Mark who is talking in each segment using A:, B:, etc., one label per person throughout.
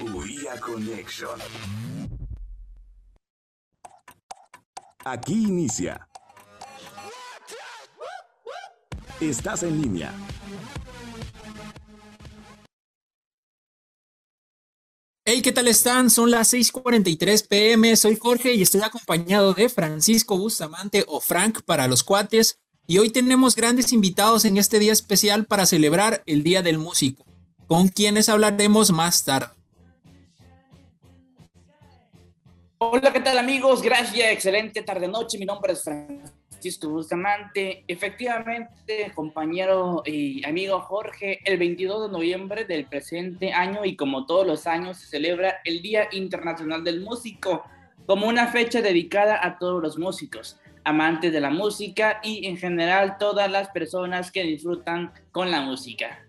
A: UIA Connection. Aquí inicia. Estás en línea.
B: Hey, ¿qué tal están? Son las 6:43 pm. Soy Jorge y estoy acompañado de Francisco Bustamante o Frank para los cuates. Y hoy tenemos grandes invitados en este día especial para celebrar el Día del Músico, con quienes hablaremos más tarde.
C: Hola, ¿qué tal amigos? Gracias, excelente tarde-noche. Mi nombre es Francisco Bustamante. Efectivamente, compañero y amigo Jorge, el 22 de noviembre del presente año y como todos los años se celebra el Día Internacional del Músico como una fecha dedicada a todos los músicos amantes de la música y en general todas las personas que disfrutan con la música.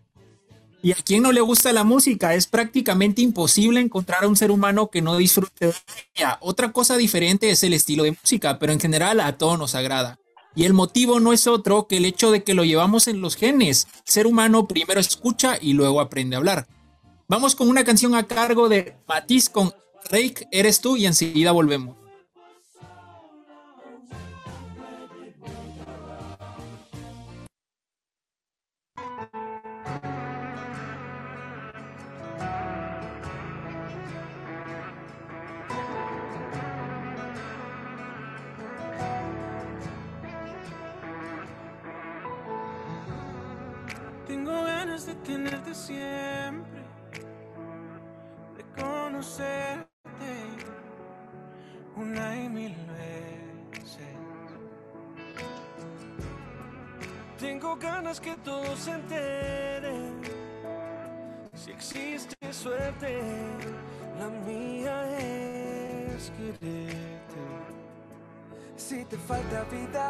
B: ¿Y a quién no le gusta la música? Es prácticamente imposible encontrar a un ser humano que no disfrute de ella. Otra cosa diferente es el estilo de música, pero en general a todos nos agrada. Y el motivo no es otro que el hecho de que lo llevamos en los genes. El ser humano primero escucha y luego aprende a hablar. Vamos con una canción a cargo de Matiz con Rake, eres tú y enseguida volvemos.
D: De tenerte siempre, de conocerte una y mil veces. Tengo ganas que todos se enteren. Si existe suerte, la mía es quererte. Si te falta vida,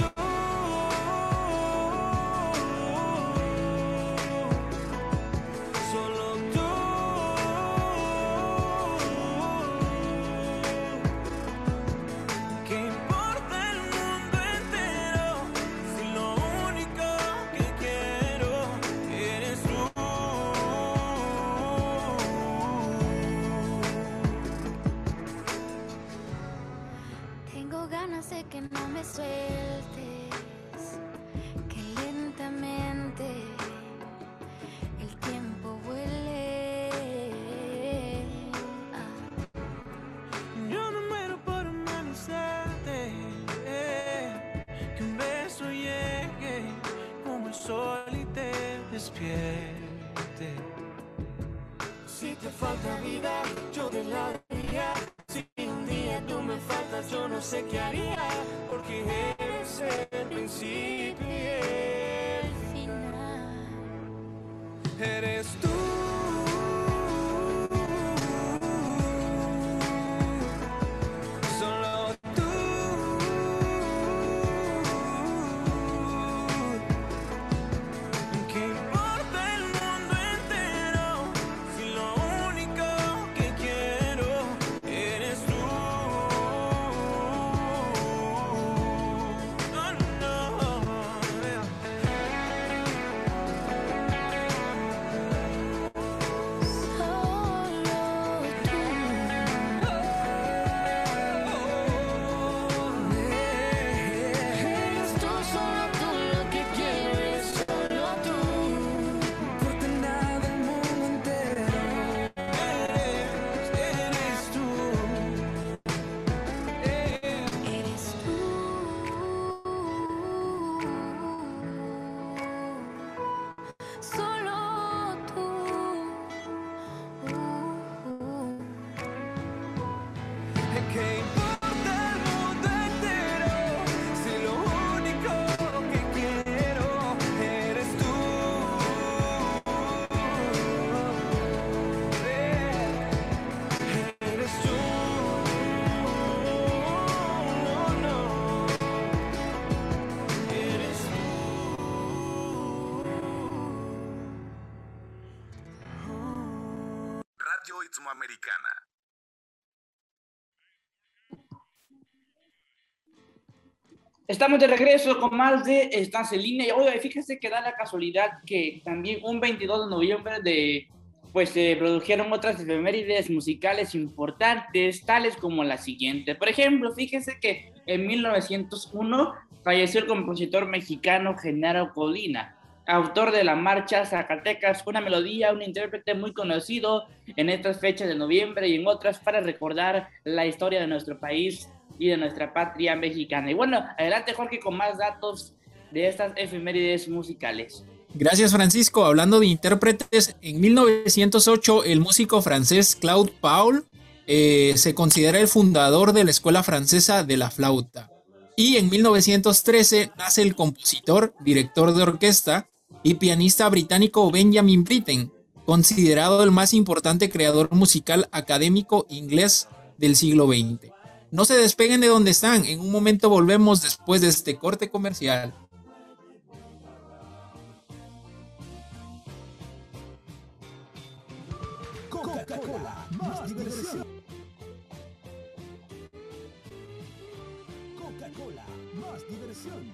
D: sé qué.
C: So Estamos de regreso con más de Estás en línea. Y oye, fíjese que da la casualidad que también un 22 de noviembre de, pues se produjeron otras efemérides musicales importantes, tales como la siguiente. Por ejemplo, fíjese que en 1901 falleció el compositor mexicano Genaro Colina, autor de la marcha Zacatecas, una melodía, un intérprete muy conocido en estas fechas de noviembre y en otras para recordar la historia de nuestro país y de nuestra patria mexicana. Y bueno, adelante Jorge con más datos de estas efemérides musicales.
B: Gracias Francisco. Hablando de intérpretes, en 1908 el músico francés Claude Paul eh, se considera el fundador de la Escuela Francesa de la Flauta. Y en 1913 nace el compositor, director de orquesta y pianista británico Benjamin Britten, considerado el más importante creador musical académico inglés del siglo XX. No se despeguen de donde están. En un momento volvemos después de este corte comercial.
E: Coca-Cola, más diversión. Coca-Cola, más diversión.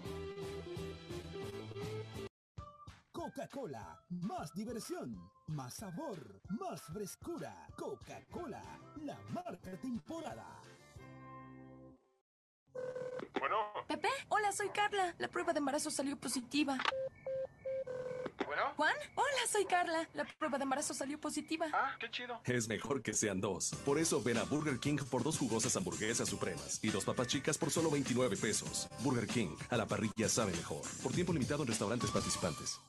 E: Coca-Cola, más diversión, más sabor, más frescura. Coca-Cola, la marca temporada.
F: Bueno.
G: Pepe, hola, soy Carla. La prueba de embarazo salió positiva.
F: Bueno.
G: Juan, hola, soy Carla. La prueba de embarazo salió positiva.
F: Ah, qué chido.
A: Es mejor que sean dos. Por eso ven a Burger King por dos jugosas hamburguesas supremas y dos papas chicas por solo 29 pesos. Burger King, a la parrilla sabe mejor. Por tiempo limitado en restaurantes participantes.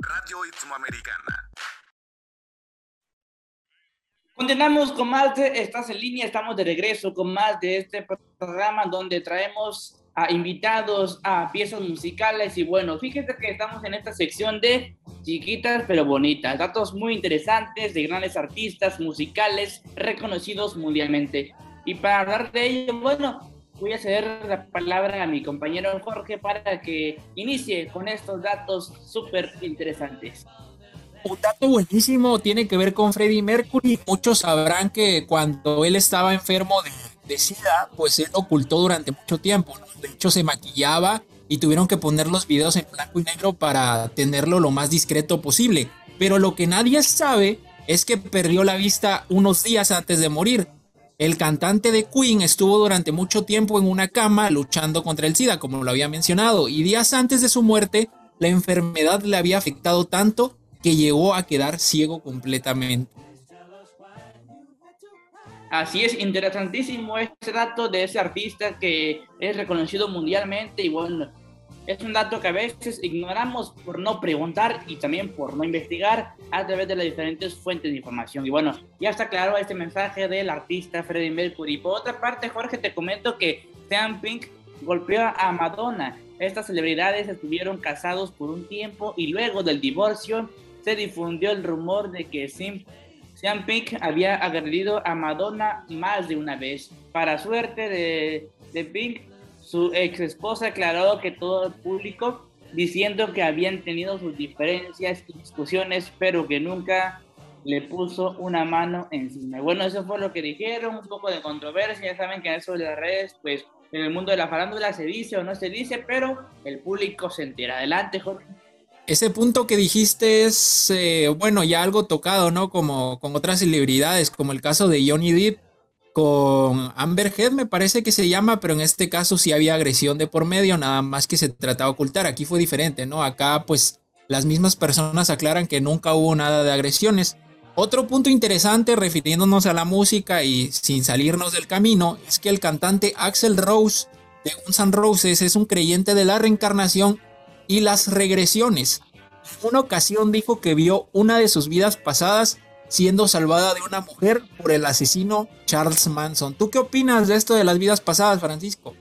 E: Radio Hispanoamericana.
C: Continuamos con más de Estás en línea, estamos de regreso con más de este programa donde traemos a invitados a piezas musicales y bueno, fíjense que estamos en esta sección de chiquitas pero bonitas, datos muy interesantes de grandes artistas musicales reconocidos mundialmente. Y para hablar de ello, bueno, voy a ceder la palabra a mi compañero Jorge para que inicie con estos datos súper interesantes.
B: Un dato buenísimo tiene que ver con Freddie Mercury. Muchos sabrán que cuando él estaba enfermo de, SIDA, pues él ocultó durante mucho tiempo. De hecho, se maquillaba y tuvieron que poner los videos en blanco y negro para tenerlo lo más discreto posible. Pero lo que nadie sabe es que perdió la vista unos días antes de morir. El cantante de Queen estuvo durante mucho tiempo en una cama luchando contra el SIDA, como lo había mencionado, y días antes de su muerte, la enfermedad le había afectado tanto que llegó a quedar ciego completamente.
C: Así es, interesantísimo este dato de ese artista que es reconocido mundialmente y bueno, es un dato que a veces ignoramos por no preguntar y también por no investigar a través de las diferentes fuentes de información. Y bueno, ya está claro este mensaje del artista Freddie Mercury. Por otra parte, Jorge, te comento que Sean Pink golpeó a Madonna. Estas celebridades estuvieron casados por un tiempo y luego del divorcio se difundió el rumor de que Sim Sean Pink había agredido a Madonna más de una vez. Para suerte de, Pink, su ex esposa aclaró que todo el público diciendo que habían tenido sus diferencias y discusiones, pero que nunca le puso una mano encima. Bueno, eso fue lo que dijeron, un poco de controversia, ya saben que eso de las redes, pues en el mundo de la farándula se dice o no se dice, pero el público se entera. Adelante, Jorge.
B: Ese punto que dijiste es, eh, bueno, ya algo tocado, ¿no? Como con otras celebridades, como el caso de Johnny Depp con Amber Heard, me parece que se llama, pero en este caso sí había agresión de por medio, nada más que se trataba de ocultar. Aquí fue diferente, ¿no? Acá, pues, las mismas personas aclaran que nunca hubo nada de agresiones. Otro punto interesante, refiriéndonos a la música y sin salirnos del camino, es que el cantante Axel Rose de Guns N' Roses es un creyente de la reencarnación y las regresiones. Una ocasión dijo que vio una de sus vidas pasadas siendo salvada de una mujer por el asesino Charles Manson. ¿Tú qué opinas de esto de las vidas pasadas, Francisco?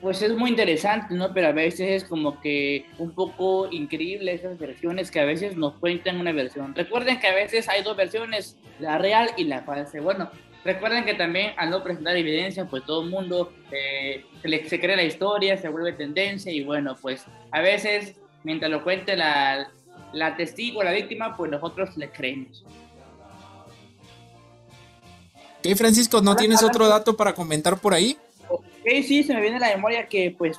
C: Pues es muy interesante, ¿no? Pero a veces es como que un poco increíble esas versiones que a veces nos cuentan una versión. Recuerden que a veces hay dos versiones, la real y la falsa. Bueno, recuerden que también al no presentar evidencia, pues todo el mundo eh, se, le, se cree la historia, se vuelve tendencia y bueno, pues a veces mientras lo cuente la, la testigo, la víctima, pues nosotros le creemos.
B: ¿Qué, Francisco? ¿No tienes otro dato para comentar por ahí?
C: Ok, sí, se me viene a la memoria que pues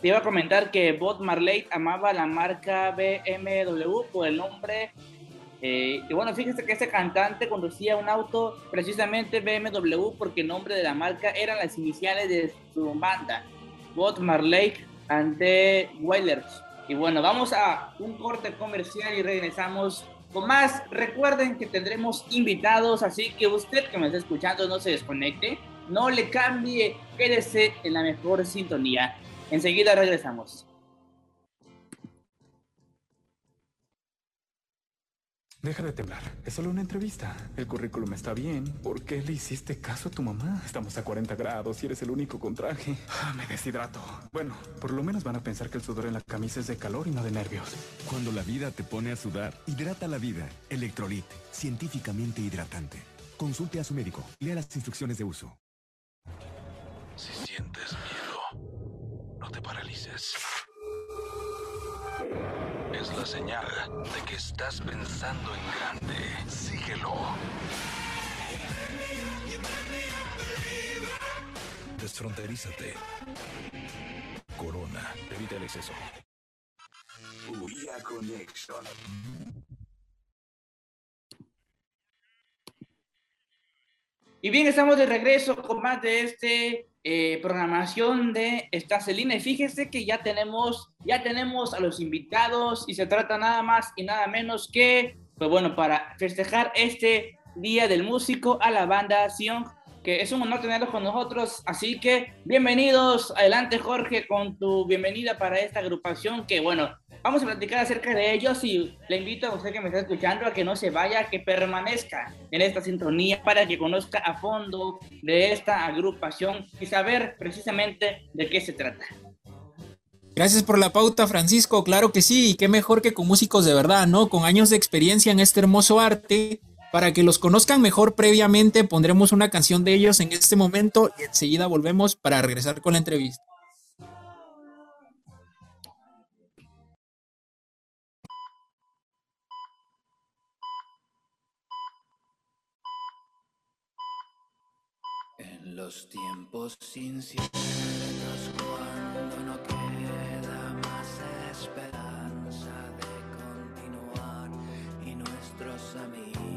C: te iba a comentar que Bob Marley amaba la marca BMW por el nombre. Eh, y bueno, fíjese que este cantante conducía un auto precisamente BMW porque el nombre de la marca eran las iniciales de su banda, Bob Marley and the Wailers. Y bueno, vamos a un corte comercial y regresamos con más. Recuerden que tendremos invitados, así que usted que me está escuchando no se desconecte, no le cambie, quédese en la mejor sintonía. Enseguida regresamos.
H: Deja de temblar. Es solo una entrevista. El currículum está bien. ¿Por qué le hiciste caso a tu mamá? Estamos a 40 grados y eres el único con traje. Ah, me deshidrato. Bueno, por lo menos van a pensar que el sudor en la camisa es de calor y no de nervios.
I: Cuando la vida te pone a sudar, hidrata la vida. Electrolit, científicamente hidratante. Consulte a su médico. Lea las instrucciones de uso.
J: Si sientes miedo, no te paralices. Es la señal de que estás pensando en grande. Síguelo. Desfronterízate. Corona. Evita el exceso.
E: Via Connection.
C: Y bien, estamos de regreso con más de este eh, programación de Estacelina. Y fíjense que ya tenemos, ya tenemos a los invitados y se trata nada más y nada menos que, pues bueno, para festejar este Día del Músico a la banda Sion, que es un honor tenerlos con nosotros. Así que bienvenidos. Adelante, Jorge, con tu bienvenida para esta agrupación que, bueno, vamos a platicar acerca de ellos y le invito a usted que me está escuchando a que no se vaya, que permanezca en esta sintonía para que conozca a fondo de esta agrupación y saber precisamente de qué se trata.
B: Gracias por la pauta, Francisco. Claro que sí, y qué mejor que con músicos de verdad, ¿no? Con años de experiencia en este hermoso arte. Para que los conozcan mejor previamente, pondremos una canción de ellos en este momento y enseguida volvemos para regresar con la entrevista.
K: Los tiempos inciertos cuando no queda más esperanza de continuar y nuestros amigos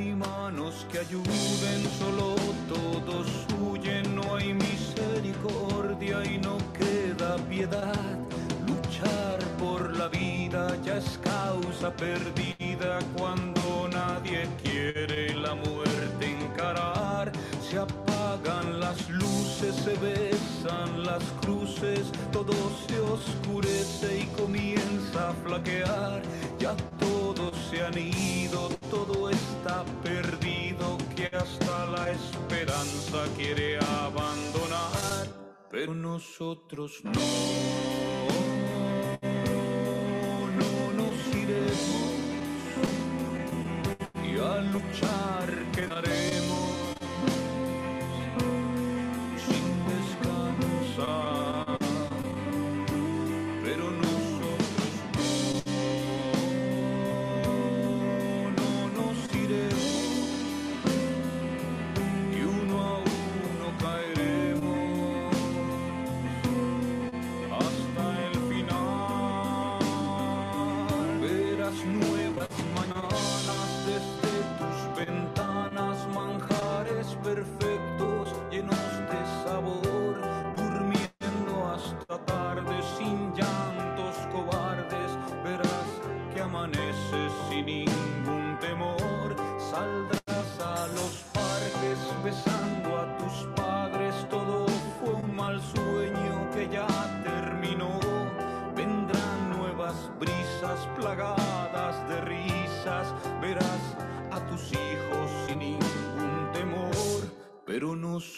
L: hay manos que ayuden, solo todos huyen, no hay misericordia y no queda piedad. Luchar por la vida ya es causa perdida nosotros no.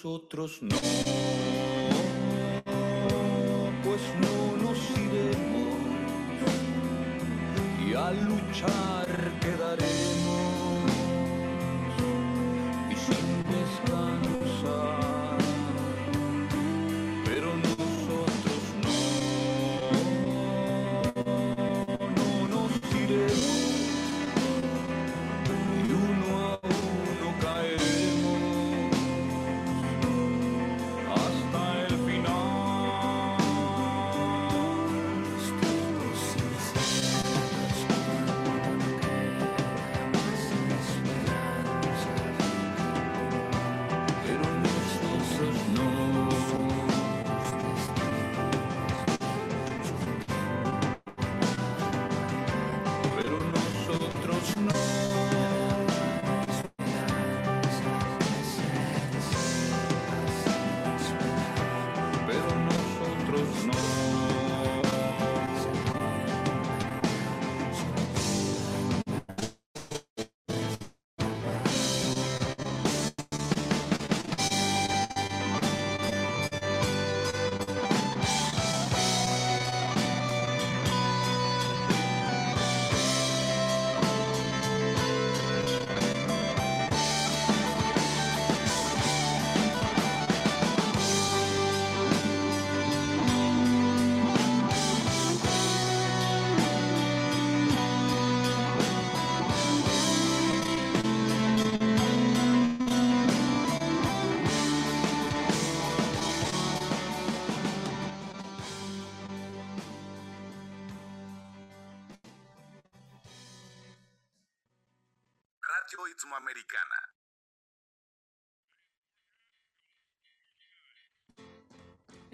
L: Nosotros no. Pues no nos iremos
K: a luchar quedaremos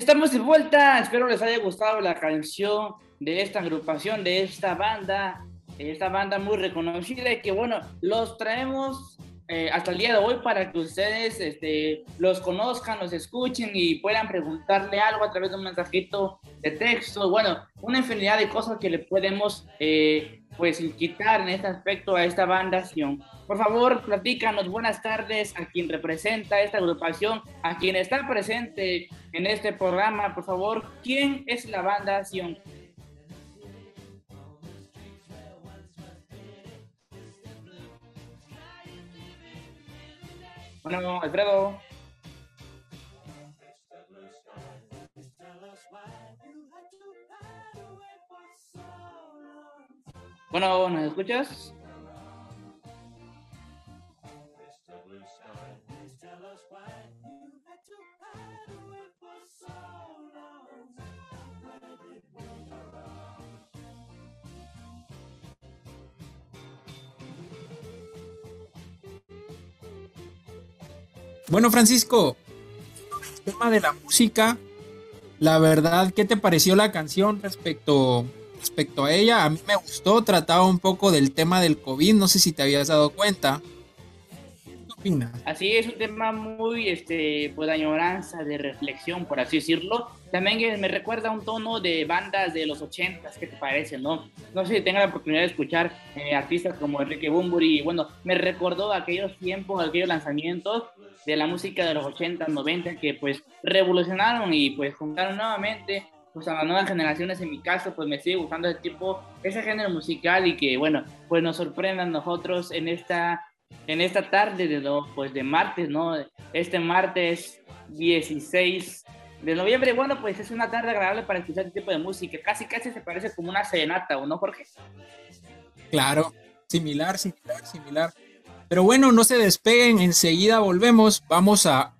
K: Estamos
C: de vuelta, espero les haya gustado la canción de esta agrupación, de esta banda, esta banda muy reconocida y que bueno, los traemos eh, hasta el día de hoy para que ustedes este, los conozcan, los escuchen y puedan preguntarle algo a través de un mensajito de texto, bueno, una infinidad de cosas que le podemos eh, pues quitar en este aspecto a esta banda. Sion. Por favor, platícanos, buenas tardes a quien representa esta agrupación, a quien está presente en este programa, por favor, ¿quién es la banda Bueno, Alfredo. Bueno, ¿nos escuchas?
B: Bueno, Francisco, el tema de la música, la verdad, ¿qué te pareció la canción respecto, respecto a ella? A mí me gustó, trataba un poco del tema del COVID, no sé si te habías dado cuenta. ¿Qué opinas?
C: Así es un tema muy, este, pues, de añoranza, de reflexión, por así decirlo. También que me recuerda un tono de bandas de los ochentas, ¿qué te parece, no? No sé si tenga la oportunidad de escuchar eh, artistas como Enrique Bumburi. Bueno, me recordó aquellos tiempos, aquellos lanzamientos de la música de los 80, 90 que pues revolucionaron y pues juntaron nuevamente pues a las nuevas generaciones. En mi caso, pues me sigue gustando ese tipo, ese género musical y que bueno, pues nos sorprenda a nosotros en esta en esta tarde de, lo- pues, de martes, ¿no? Este martes 16 de noviembre. Bueno, pues es una tarde agradable para escuchar este tipo de música. Casi, casi se parece como una serenata, ¿o no, Jorge?
B: Claro, similar, similar, similar. Pero bueno, no se despeguen, enseguida volvemos, vamos a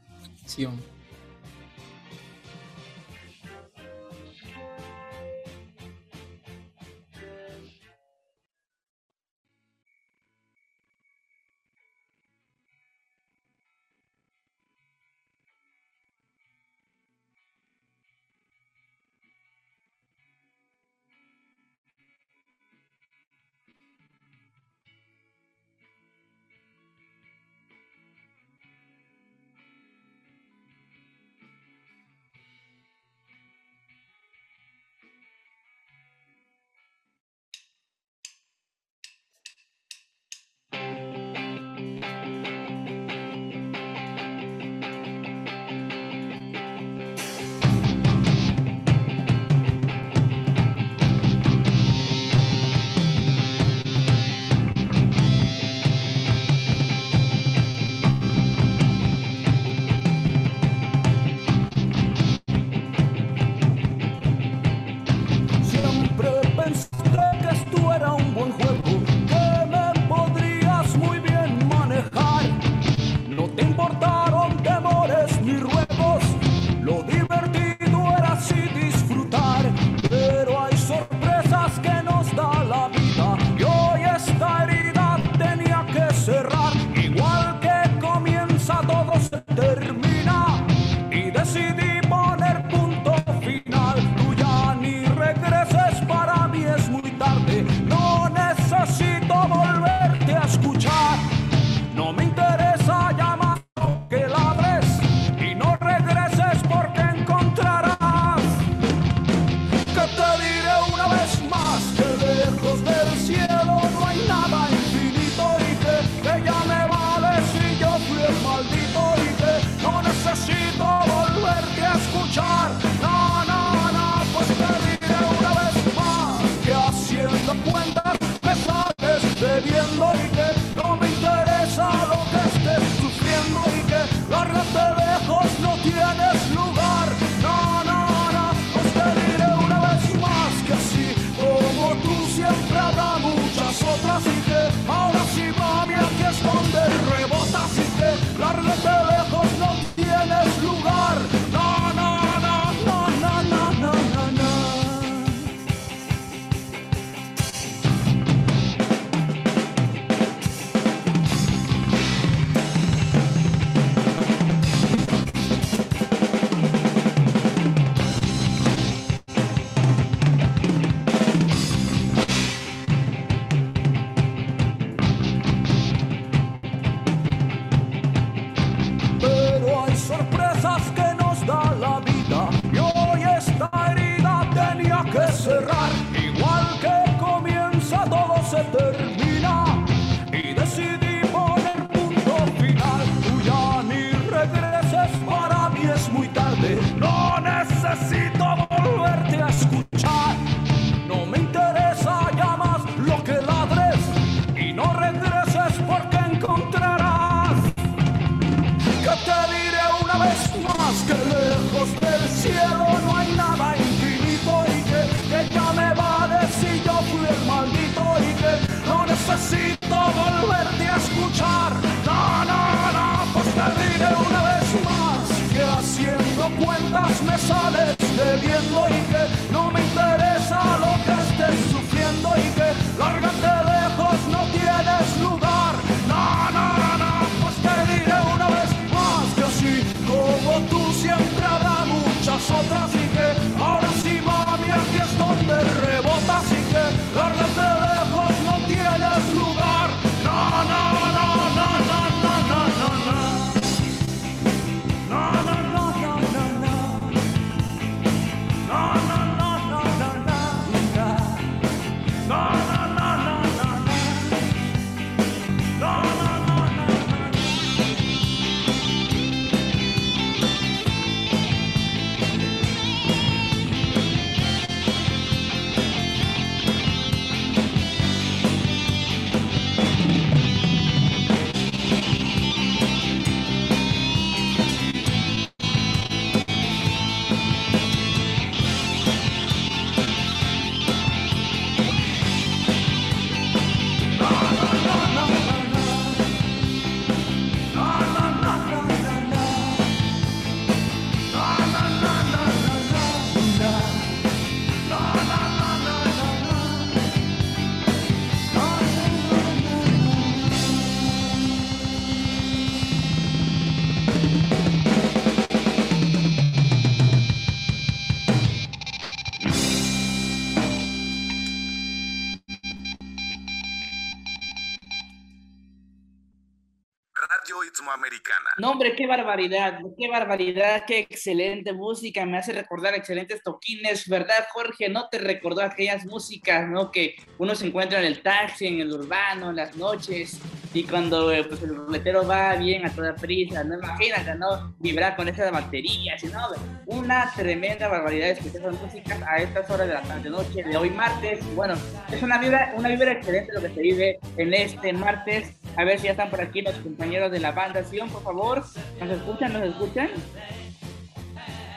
C: barbaridad, qué barbaridad, qué excelente música, me hace recordar excelentes toquines, ¿verdad, Jorge? ¿No te recordó aquellas músicas, no? Que uno se encuentra en el taxi, en el urbano, en las noches, y cuando eh, pues, el ruletero va bien a toda prisa, no imagínate, ¿no? Vibrar con esas baterías, no, una tremenda barbaridad escuchar esas músicas a estas horas de la tarde, noche, de hoy martes, bueno, es una vibra, una vibra excelente lo que se vive en este martes, a ver si ya están por aquí los compañeros de la banda Sion, por favor. ¿Nos escuchan? ¿Nos escuchan?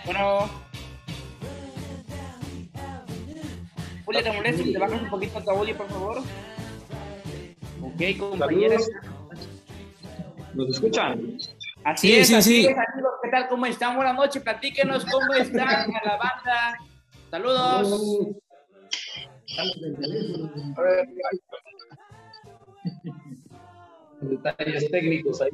C: Bueno. Julia, ¿te molesta si te bajas un poquito tu audio, por favor? Ok, compañeros.
M: ¿Nos escuchan?
C: Así
B: Sí,
C: es,
B: sí,
C: así
B: sí.
C: es, amigos. ¿Qué tal? ¿Cómo están? Buenas noches. Platíquenos cómo están a la banda. Saludos.
M: Detalles técnicos ahí.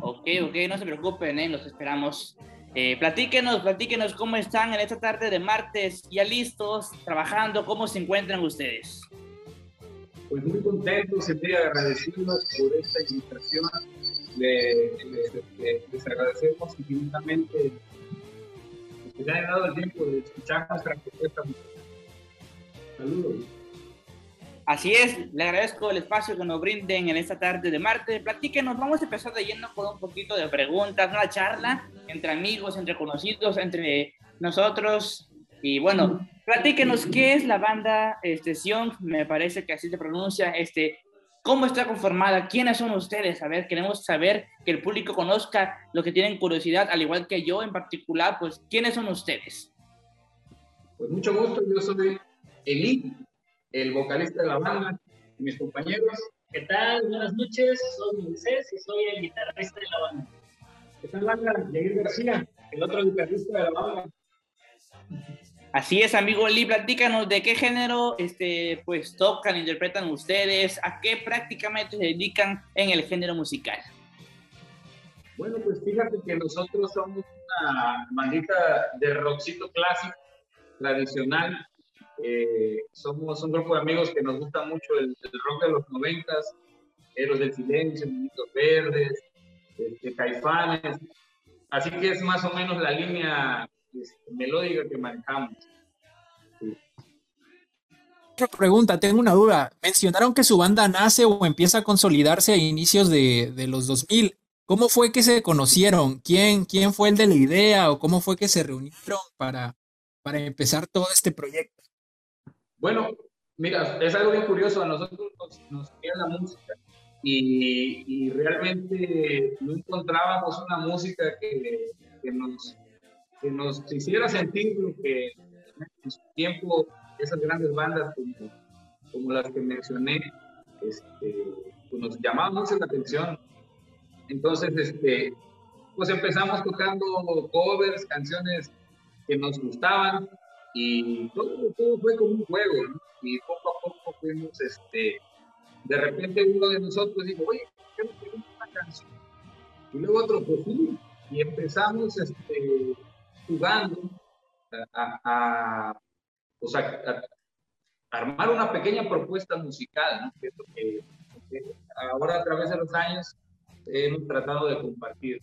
C: Ok, ok, no se preocupen, ¿eh? los esperamos. Eh, platíquenos, platíquenos cómo están en esta tarde de martes, ya listos, trabajando, cómo se encuentran ustedes.
M: Pues muy contentos y muy agradecidos por esta invitación. Le- le- le- les agradecemos infinitamente que se hayan dado el tiempo de escuchar nuestra propuesta. Saludos.
C: Así es, le agradezco el espacio que nos brinden en esta tarde de martes. Platíquenos, vamos a empezar de lleno con un poquito de preguntas, una charla entre amigos, entre conocidos, entre nosotros. Y bueno, platíquenos qué es la banda este, Sion, me parece que así se pronuncia, este, cómo está conformada, quiénes son ustedes, a ver, queremos saber que el público conozca lo que tienen curiosidad, al igual que yo en particular, pues, ¿quiénes son ustedes?
M: Pues mucho gusto, yo soy Eli, el vocalista de la banda, y mis compañeros.
N: ¿Qué tal? Buenas noches, soy Moisés y soy el guitarrista de la banda.
M: ¿Qué tal, banda? Yair García, el otro guitarrista de la banda.
C: Así es, amigo Lee, platícanos de qué género este, pues, tocan, interpretan ustedes, a qué prácticamente se dedican en el género musical.
M: Bueno, pues fíjate que nosotros somos una bandita de rockcito clásico, tradicional. Eh, somos un grupo de amigos que nos gusta mucho el, rock de los noventas Héroes del Silencio, Minitos Verdes, este, Caifanes. Así que es más o menos la línea este, melódica que manejamos.
B: Otra pregunta, tengo una duda. Mencionaron que su banda nace o empieza a consolidarse a inicios de, de los 2000. ¿Cómo fue que se conocieron? ¿Quién, ¿Quién fue el de la idea o cómo fue que se reunieron para, para empezar todo este proyecto?
M: Bueno, mira, es algo bien curioso. A nosotros nos, nos la música y, y, realmente no encontrábamos una música que, que, nos, que nos hiciera sentir lo que en su tiempo esas grandes bandas como, como las que mencioné este, pues nos llamaban mucho la atención. Entonces, este, pues empezamos tocando covers, canciones que nos gustaban y todo, todo fue como un juego, ¿no? Y poco a poco fuimos, este, de repente uno de nosotros dijo, oye, ¿qué no una canción? Y luego otro, pues sí, y empezamos este, jugando a, a, o sea, armar una pequeña propuesta musical, ¿no? que, que, que ahora a través de los años hemos tratado de compartir.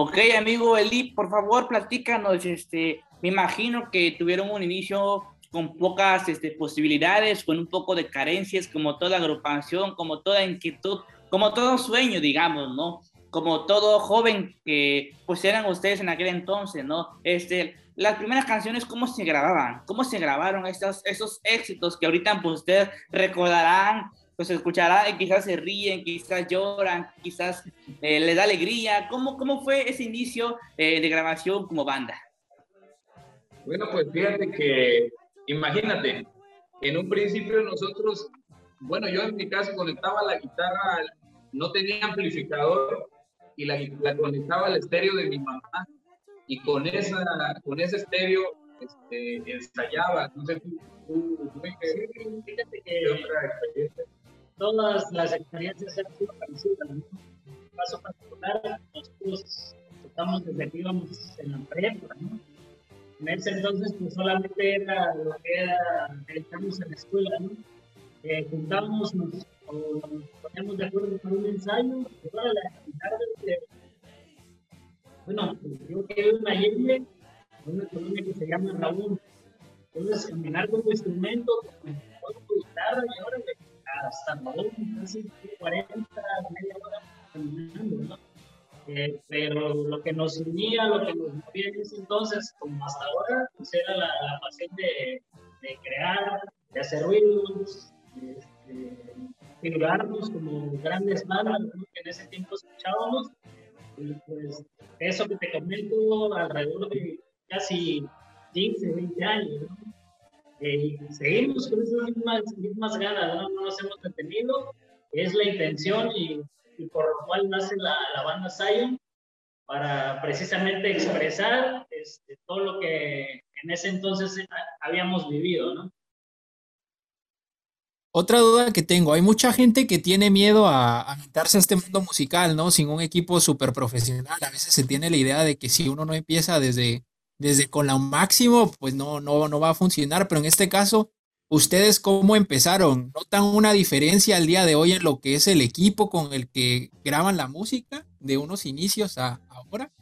C: Ok, amigo Eli, por favor, platícanos. Este, me imagino que tuvieron un inicio con pocas este, posibilidades, con un poco de carencias, como toda agrupación, como toda inquietud, como todo sueño, digamos, ¿no? Como todo joven que pues eran ustedes en aquel entonces, ¿no? Este, las primeras canciones, ¿cómo se grababan? ¿Cómo se grabaron estos, esos éxitos que ahorita pues, ustedes recordarán pues escuchará y quizás se ríen, quizás lloran, quizás eh, les da alegría. ¿Cómo, ¿Cómo fue ese inicio eh, de grabación como banda?
M: Bueno, pues fíjate que, imagínate, en un principio nosotros, bueno, yo en mi caso conectaba la guitarra, no tenía amplificador y la, la conectaba al estéreo de mi mamá y con, esa, con ese estéreo este, ensayaba. No sé, tú, tú, tú
N: fíjate que otra experiencia todas las experiencias han sido parecidas. En mi caso particular, nosotros tocamos desde que íbamos en la prepa, ¿no? En ese entonces, pues solamente era lo que era dedicamos en la escuela, ¿no? Eh, juntábamos, nos, nos, poníamos de acuerdo para un ensayo, y la bueno, yo quedé en Allende, una colonia que se llama Raúl. Entonces, caminar con tu instrumento, con guitarra, y ahora hasta casi 40, media hora caminando, ¿no? Eh, pero lo que nos unía, lo que nos movía en ese entonces, como hasta ahora, pues era la, pasión de, de, crear, de hacer ruidos, de, figurarnos como grandes bandas ¿no? que en ese tiempo escuchábamos. Y pues eso que te comento alrededor de casi 15, 20 años, ¿no? Eh, seguimos con esas mismas, mismas ganas, ¿no? ¿no? nos hemos detenido, es la intención y, y por lo cual nace la, la, banda Zion, para precisamente expresar este, todo lo que en ese entonces habíamos vivido, ¿no?
B: Otra duda que tengo, hay mucha gente que tiene miedo a, a meterse a este mundo musical, ¿no? Sin un equipo súper profesional. A veces se tiene la idea de que si uno no empieza desde, desde con lo máximo, pues no, no, no va a funcionar. Pero en este caso, ¿ustedes cómo empezaron? ¿Notan una diferencia al día de hoy en lo que es el equipo con el que graban la música de unos inicios a ahora?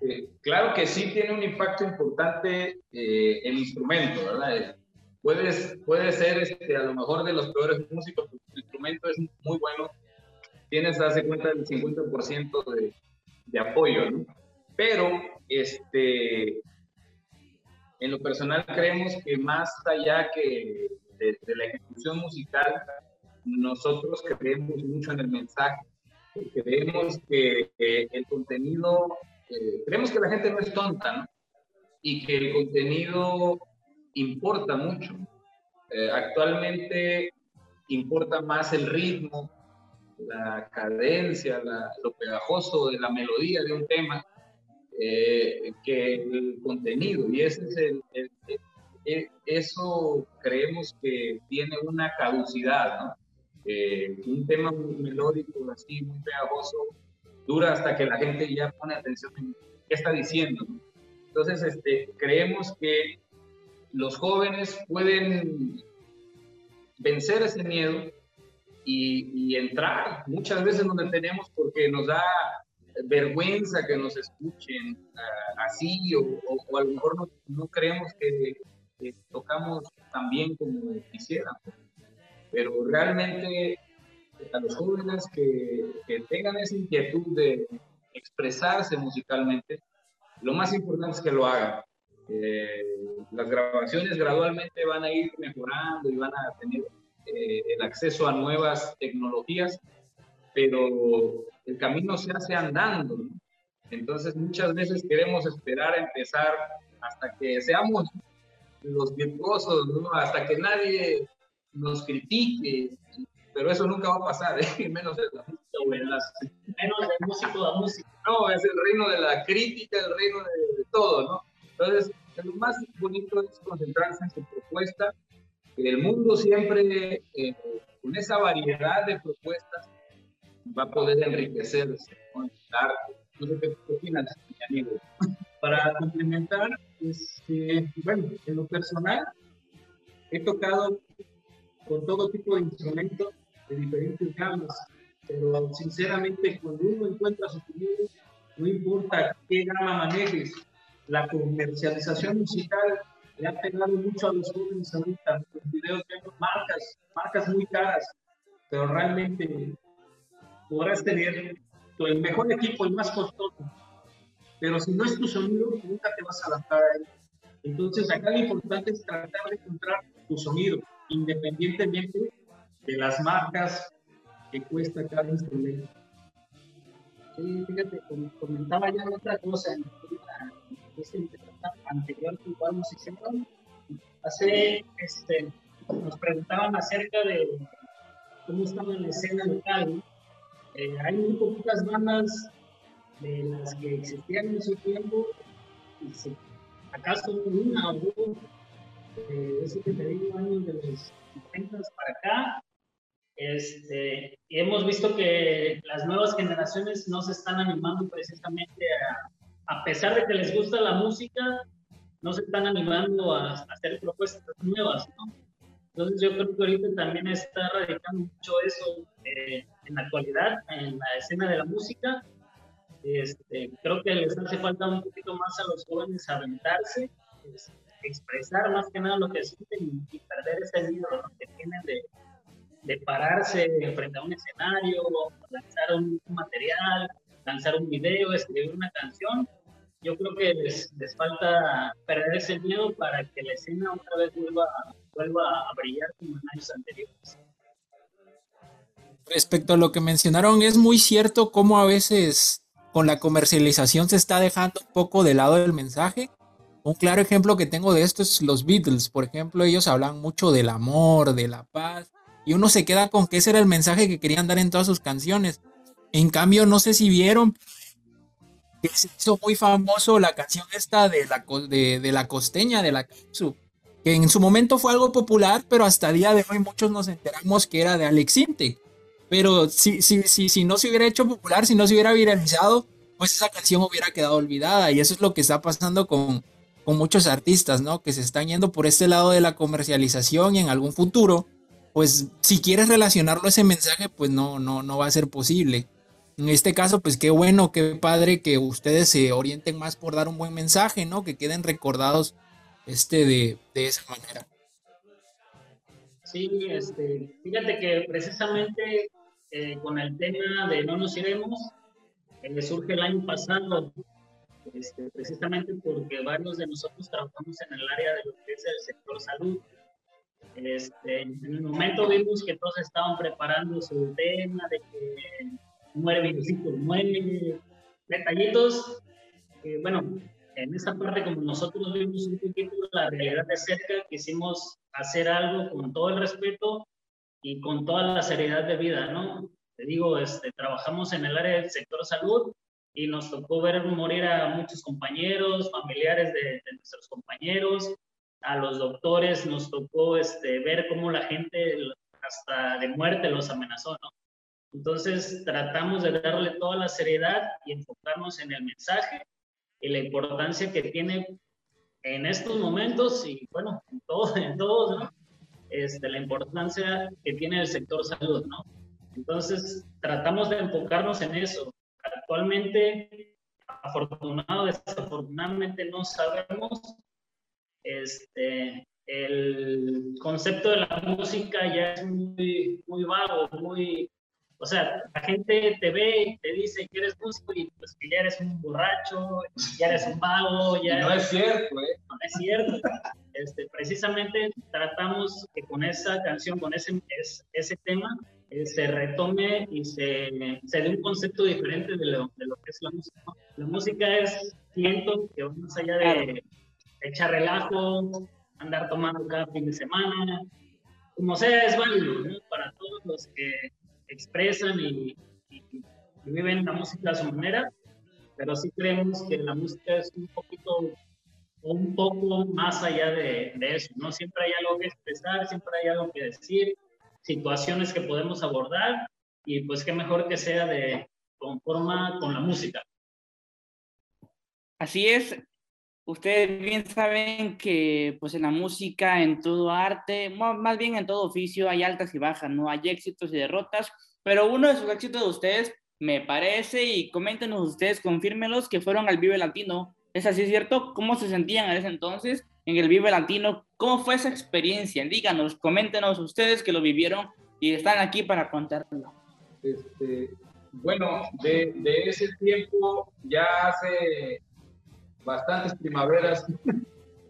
M: Eh, claro que sí tiene un impacto importante eh, el instrumento, ¿verdad? Puedes, puede ser este, a lo mejor de los peores músicos, pero el instrumento es muy bueno. Tienes, hace cuenta, del 50% de, de apoyo, ¿no? Pero este, en lo personal creemos que más allá que de, de, la ejecución musical, nosotros creemos mucho en el mensaje. Creemos que, el contenido, eh, creemos que la gente no es tonta, ¿no? Y que el contenido importa mucho. Eh, actualmente importa más el ritmo, la cadencia, la, lo pegajoso de la melodía de un tema eh, que el contenido. Y ese es eso creemos que tiene una caducidad. Eh, un tema muy melódico, así, muy pegajoso, dura hasta que la gente ya pone atención en qué está diciendo. Entonces, este, creemos que los jóvenes pueden vencer ese miedo y, entrar muchas veces donde tenemos porque nos da vergüenza que nos escuchen ah, así o, o- o a lo mejor no, creemos que, tocamos tan bien como quisiéramos. Pero realmente a los jóvenes que tengan esa inquietud de expresarse musicalmente, lo más importante es que lo hagan. Eh, las grabaciones gradualmente van a ir mejorando y van a tener eh, el acceso a nuevas tecnologías, pero el camino se hace andando. ¿no? Entonces muchas veces queremos esperar a empezar hasta que seamos los virtuosos, ¿no? hasta que nadie nos critique, pero eso nunca va a pasar, ¿eh? menos en la música o en las...
N: Menos de músico a músico.
M: No, es el reino de la crítica, el reino de, de todo, ¿no? Entonces, lo más bonito es concentrarse en su propuesta. El mundo siempre, eh, con esa variedad de propuestas, va a poder enriquecerse con el arte. No sé qué opinas, mi amigo.
O: Para complementar, este, bueno, en lo personal, he tocado con todo tipo de instrumentos de diferentes gamas, pero sinceramente cuando uno encuentra su sonido, no importa qué gama manejes, la comercialización musical le ha pegado mucho a los jóvenes ahorita. Los videos vemos marcas, marcas muy caras, pero realmente podrás tener el mejor equipo, el más costoso, pero si no es tu sonido, nunca te vas a adaptar a él. Entonces, acá lo importante es tratar de encontrar tu sonido, independientemente de las marcas que cuesta cada instrumento.
N: Sí, fíjate, com- comentaba ya otra cosa esta entrevista anterior que igual nos hicieron. Hace, este, nos preguntaban acerca de cómo estaba la escena local. Eh, hay muy poquitas bandas de las que existían en su tiempo, y si acaso una o dos, eh, eso que te digo, años de los 50 para acá, este, y hemos visto que las nuevas generaciones no se están animando precisamente a, a pesar de que les gusta la música, no se están animando a, hacer propuestas nuevas. Entonces yo creo que ahorita también está radicando mucho eso eh, en la actualidad, en la escena de la música. Este, creo que les hace falta un poquito más a los jóvenes aventarse, es- expresar más que nada lo que sienten y, perder ese miedo que tienen de, de pararse frente a un escenario, lanzar un material, lanzar un video, escribir una canción. Yo creo que les, les falta perder ese miedo para que la escena otra vez vuelva, vuelva a brillar como en años anteriores.
B: Respecto a lo que mencionaron, es muy cierto cómo a veces con la comercialización se está dejando un poco de lado el mensaje. Un claro ejemplo que tengo de esto es los Beatles, por ejemplo, ellos hablan mucho del amor, de la paz, y uno se queda con que ese era el mensaje que querían dar en todas sus canciones. En cambio, no sé si vieron que se hizo muy famoso la canción esta de la, de, de la costeña, de la Capsu, que en su momento fue algo popular, pero hasta día de hoy muchos nos enteramos que era de Alex Intec. Pero si, si, si, si no se hubiera hecho popular, si no se hubiera viralizado, pues esa canción hubiera quedado olvidada. Y eso es lo que está pasando con, con muchos artistas, ¿no? Que se están yendo por este lado de la comercialización y en algún futuro, pues si quieres relacionarlo a ese mensaje, pues no, no, no va a ser posible. En este caso, pues qué bueno, qué padre que ustedes se orienten más por dar un buen mensaje, ¿no? Que queden recordados este de, de esa manera.
N: Sí, este, fíjate que precisamente eh, con el tema de No nos iremos, eh, surge el año pasado, este, precisamente porque varios de nosotros trabajamos en el área de lo que es el sector salud. Este, en el momento vimos que todos estaban preparando su tema de que muere virusito, muere detallitos. que, bueno, en esa parte, como nosotros vimos un poquito la realidad de cerca, quisimos hacer algo con todo el respeto y con toda la seriedad de vida, ¿no? Te digo, este, trabajamos en el área del sector salud y nos tocó ver morir a muchos compañeros, familiares de, de nuestros compañeros, a los doctores nos tocó este, ver cómo la gente hasta de muerte los amenazó, ¿no? Entonces tratamos de darle toda la seriedad y enfocarnos en el mensaje y la importancia que tiene en estos momentos y bueno, en, todo, en todos, ¿no? este, la importancia que tiene el sector salud, ¿no? Entonces, tratamos de enfocarnos en eso. Actualmente, afortunado, desafortunadamente, no sabemos este, el concepto de la música ya es muy, muy vago, muy, o sea, la gente te ve y te dice que eres músico y pues que ya eres un borracho, ya eres un vago, ya...
M: no es cierto, ¿eh?
N: No es cierto. Este, precisamente tratamos que con esa canción, con ese, ese tema, eh, se retome y se, se dé un concepto diferente de lo, de lo que es la música. La música es, siento que más allá de echar relajo, andar tomando cada fin de semana, como sea, es válido ¿no? para todos los que expresan y, y, viven la música a su manera, pero sí creemos que la música es un poquito, un poco más allá de, de eso, ¿no? Siempre hay algo que expresar, siempre hay algo que decir, situaciones que podemos abordar y pues qué mejor que sea de conforma con la música.
C: Así es, ustedes bien saben que pues en la música, en todo arte, más bien en todo oficio hay altas y bajas, no hay éxitos y derrotas, pero uno de sus éxitos de ustedes me parece y coméntenos ustedes, confírmenlos que fueron al Vive Latino. ¿Es así cierto? ¿Cómo se sentían en ese entonces en el Vive Latino? ¿Cómo fue esa experiencia? Díganos, coméntenos ustedes que lo vivieron y están aquí para contarlo.
M: Este, bueno, de, de ese tiempo ya hace bastantes primaveras,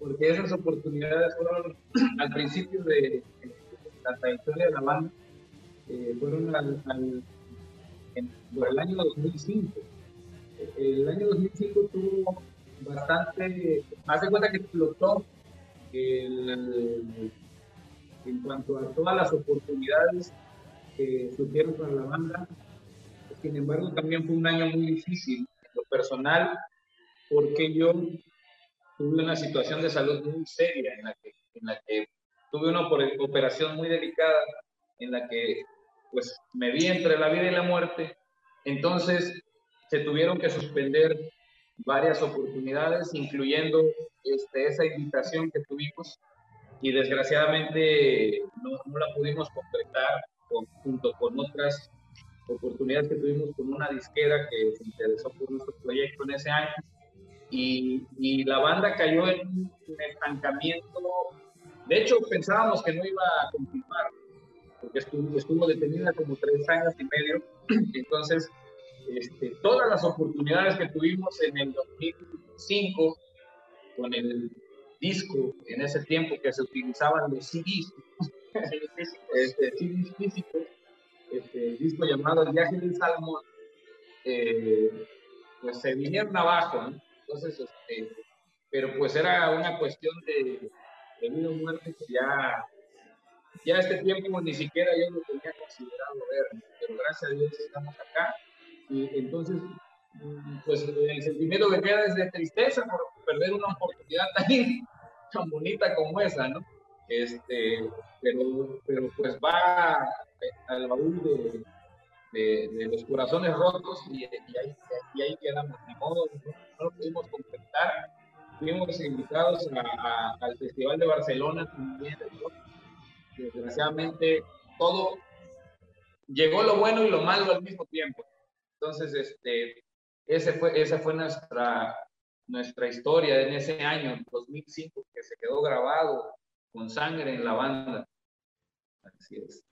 M: porque esas oportunidades fueron al principio de, la trayectoria de la banda, eh, fueron al, en, por el año 2005. El año 2005 tuvo bastante, hace cuenta que explotó el, en cuanto a todas las oportunidades que surgieron para la banda. Sin embargo, también fue un año muy difícil. En lo personal, porque yo tuve una situación de salud muy seria en la que, en la que tuve una operación muy delicada en la que pues me vi entre la vida y la muerte. Entonces se tuvieron que suspender varias oportunidades, incluyendo este, esa invitación que tuvimos y desgraciadamente no, no la pudimos concretar junto con otras oportunidades que tuvimos con una disquera que se interesó por nuestro proyecto en ese año y, y la banda cayó en un estancamiento. De hecho, pensábamos que no iba a continuar, porque estuvo, estuvo detenida como tres años y medio. Entonces, este, todas las oportunidades que tuvimos en el 2005 con el disco, en ese tiempo que se utilizaban los CDs, este, CDs físicos, este, disco llamado El viaje del Salmón, eh, pues se vinieron abajo. ¿no? Entonces, este, pero pues era una cuestión de, de vida o muerte que ya, ya este tiempo ni siquiera yo lo tenía considerado ver, pero gracias a Dios estamos acá. Y entonces, mm, pues el sentimiento que queda es de tristeza por perder una oportunidad tan, bonita como esa, ¿no? Este, pero, pero pues va al baúl de, de, de, los corazones rotos y, y, ahí, y ahí quedamos, de modo, no, lo pudimos completar. Fuimos invitados a, a, al Festival de Barcelona también. Desgraciadamente, todo llegó lo bueno y lo malo al mismo tiempo. Entonces, este, ese fue, esa fue nuestra, nuestra historia en ese año, 2005, que se quedó grabado con sangre en la banda. Así es.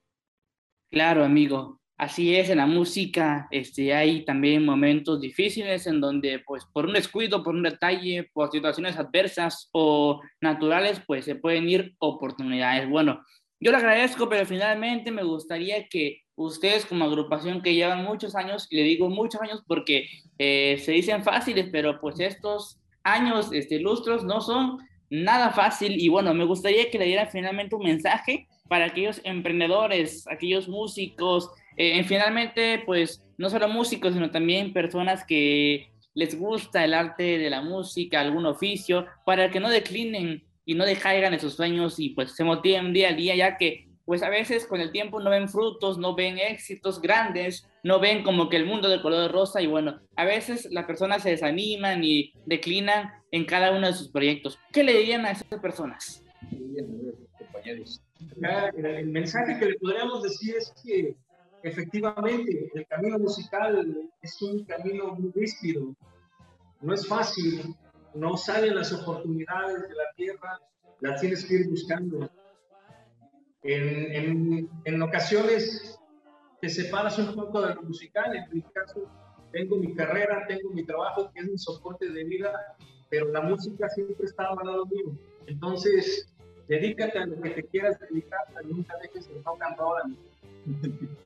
C: Claro, amigo. Así es, en la música este, hay también momentos difíciles en donde, pues, por un descuido, por un detalle, por situaciones adversas o naturales, pues se pueden ir oportunidades. Bueno, yo le agradezco, pero finalmente me gustaría que ustedes como agrupación que llevan muchos años, y le digo muchos años porque eh, se dicen fáciles, pero pues estos años, este, lustros, no son nada fácil. Y bueno, me gustaría que le dieran finalmente un mensaje para aquellos emprendedores, aquellos músicos, eh, finalmente, pues no solo músicos, sino también personas que les gusta el arte de la música, algún oficio, para que no declinen y no decaigan en sus sueños y pues se motiven día a día, ya que pues a veces con el tiempo no ven frutos, no ven éxitos grandes, no ven como que el mundo de color rosa y bueno, a veces las personas se desaniman y declinan en cada uno de sus proyectos. ¿Qué le dirían a esas personas?
M: el mensaje que le podríamos decir es que efectivamente el camino musical es un camino muy ríspido, no es fácil, no salen las oportunidades de la tierra, las tienes que ir buscando. En, en, en ocasiones te separas un poco de musical, en mi caso tengo mi carrera, tengo mi trabajo, que es mi soporte de vida, pero la música siempre está al lado mío. Entonces, dedícate a lo que te quieras dedicar, nunca dejes de no cantar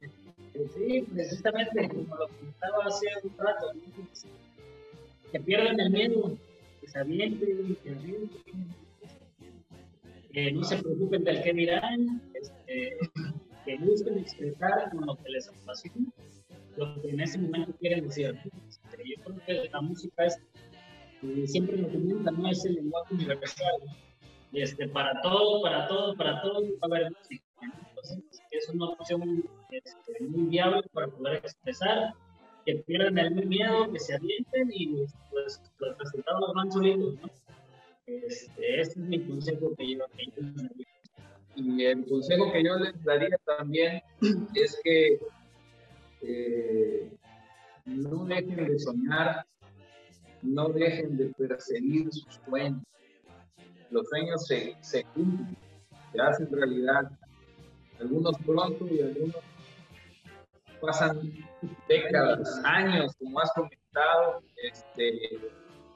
N: Sí, precisamente como lo comentaba hace un rato, que pierdan el miedo, que se avienten, que que no se preocupen del que dirán, este, que busquen expresar con lo que les apasiona, lo que en ese momento quieren decir. Este, yo creo que la música es, eh, siempre lo comenta, no es el lenguaje universal. Este, para todo, para todo, para todo, va a haber música. Entonces, es una opción este, muy viable para poder expresar, que pierdan el miedo, que se avienten y pues, los resultados van solitos. ¿no? Este, este es mi consejo que yo, que yo
M: y el consejo que yo les daría también es que eh, no dejen de soñar, no dejen de perseguir sus sueños. Los sueños se, se cumplen, se hacen realidad. Algunos pronto y algunos pasan décadas, años, como has comentado. Este,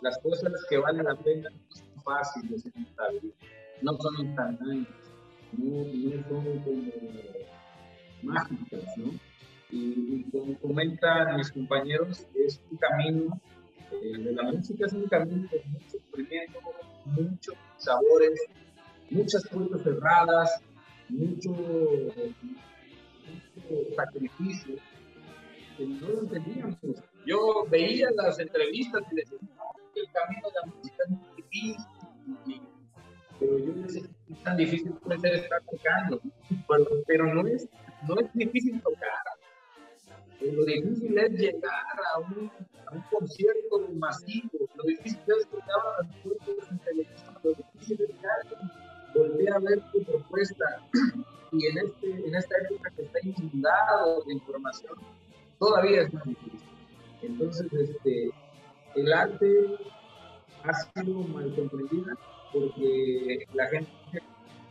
M: las cosas que valen la pena no son fáciles en esta vida, no son instantáneas no, no son como mágicas, ¿no? Y, como comentan mis compañeros, es un camino, eh, de la música es un camino con mucho sufrimiento, muchos sabores, muchas puertas cerradas, mucho sacrificio. Yo veía las entrevistas y decía, el camino de la música es muy difícil, pero yo decía, tan difícil puede ser estar tocando, pero, no, es, no es difícil tocar. Lo difícil es llegar a un, a un concierto masivo, lo difícil es tocar a las puertas en televisión, lo difícil es llegar, volver a ver tu propuesta. Y en, este, en esta época que está inundado de información, todavía es más difícil. Entonces, este, el arte ha sido mal comprendida porque la gente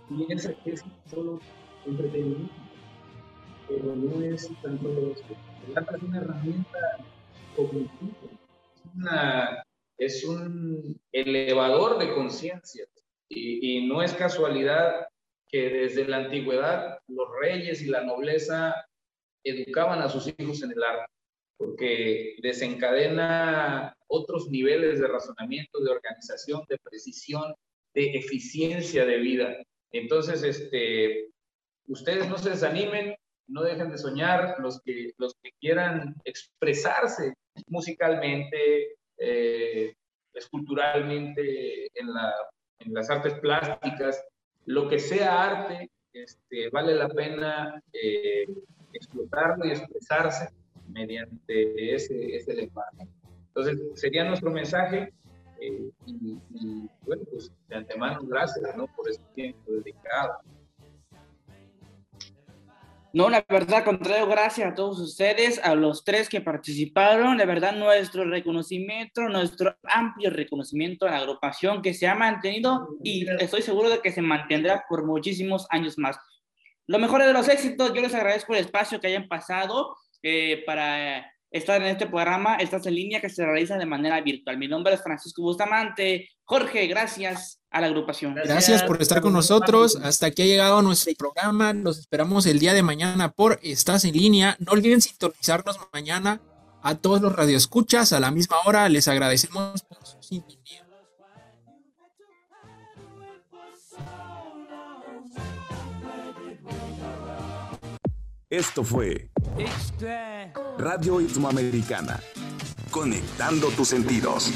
M: piensa que es solo entretenimiento, pero no es tanto esto. El arte es una herramienta cognitiva, es, un elevador de conciencia y, y no es casualidad que desde la antigüedad los reyes y la nobleza educaban a sus hijos en el arte, porque desencadena otros niveles de razonamiento, de organización, de precisión, de eficiencia de vida. Entonces, este, ustedes no se desanimen, no dejen de soñar, los que, los que quieran expresarse musicalmente, eh, esculturalmente, en, la, en, las artes plásticas, lo que sea arte, este, vale la pena eh, explotarlo y expresarse mediante ese, ese lenguaje. Entonces, sería nuestro mensaje eh, y, bueno, pues de antemano, gracias ¿no? por este tiempo dedicado.
C: No, la verdad, contrario, gracias a todos ustedes, a los tres que participaron. La verdad, nuestro reconocimiento, nuestro amplio reconocimiento a la agrupación que se ha mantenido y estoy seguro de que se mantendrá por muchísimos años más. Lo mejor de los éxitos, yo les agradezco el espacio que hayan pasado eh, para estar en este programa, estás en línea que se realiza de manera virtual. Mi nombre es Francisco Bustamante. Jorge, gracias a la agrupación.
B: Gracias, por estar con nosotros. Hasta aquí ha llegado nuestro programa. Los esperamos el día de mañana por Estás en línea. No olviden sintonizarnos mañana a todos los radioescuchas a la misma hora. Les agradecemos por su sintonía.
I: Esto fue Radio Americana.
E: Conectando tus sentidos.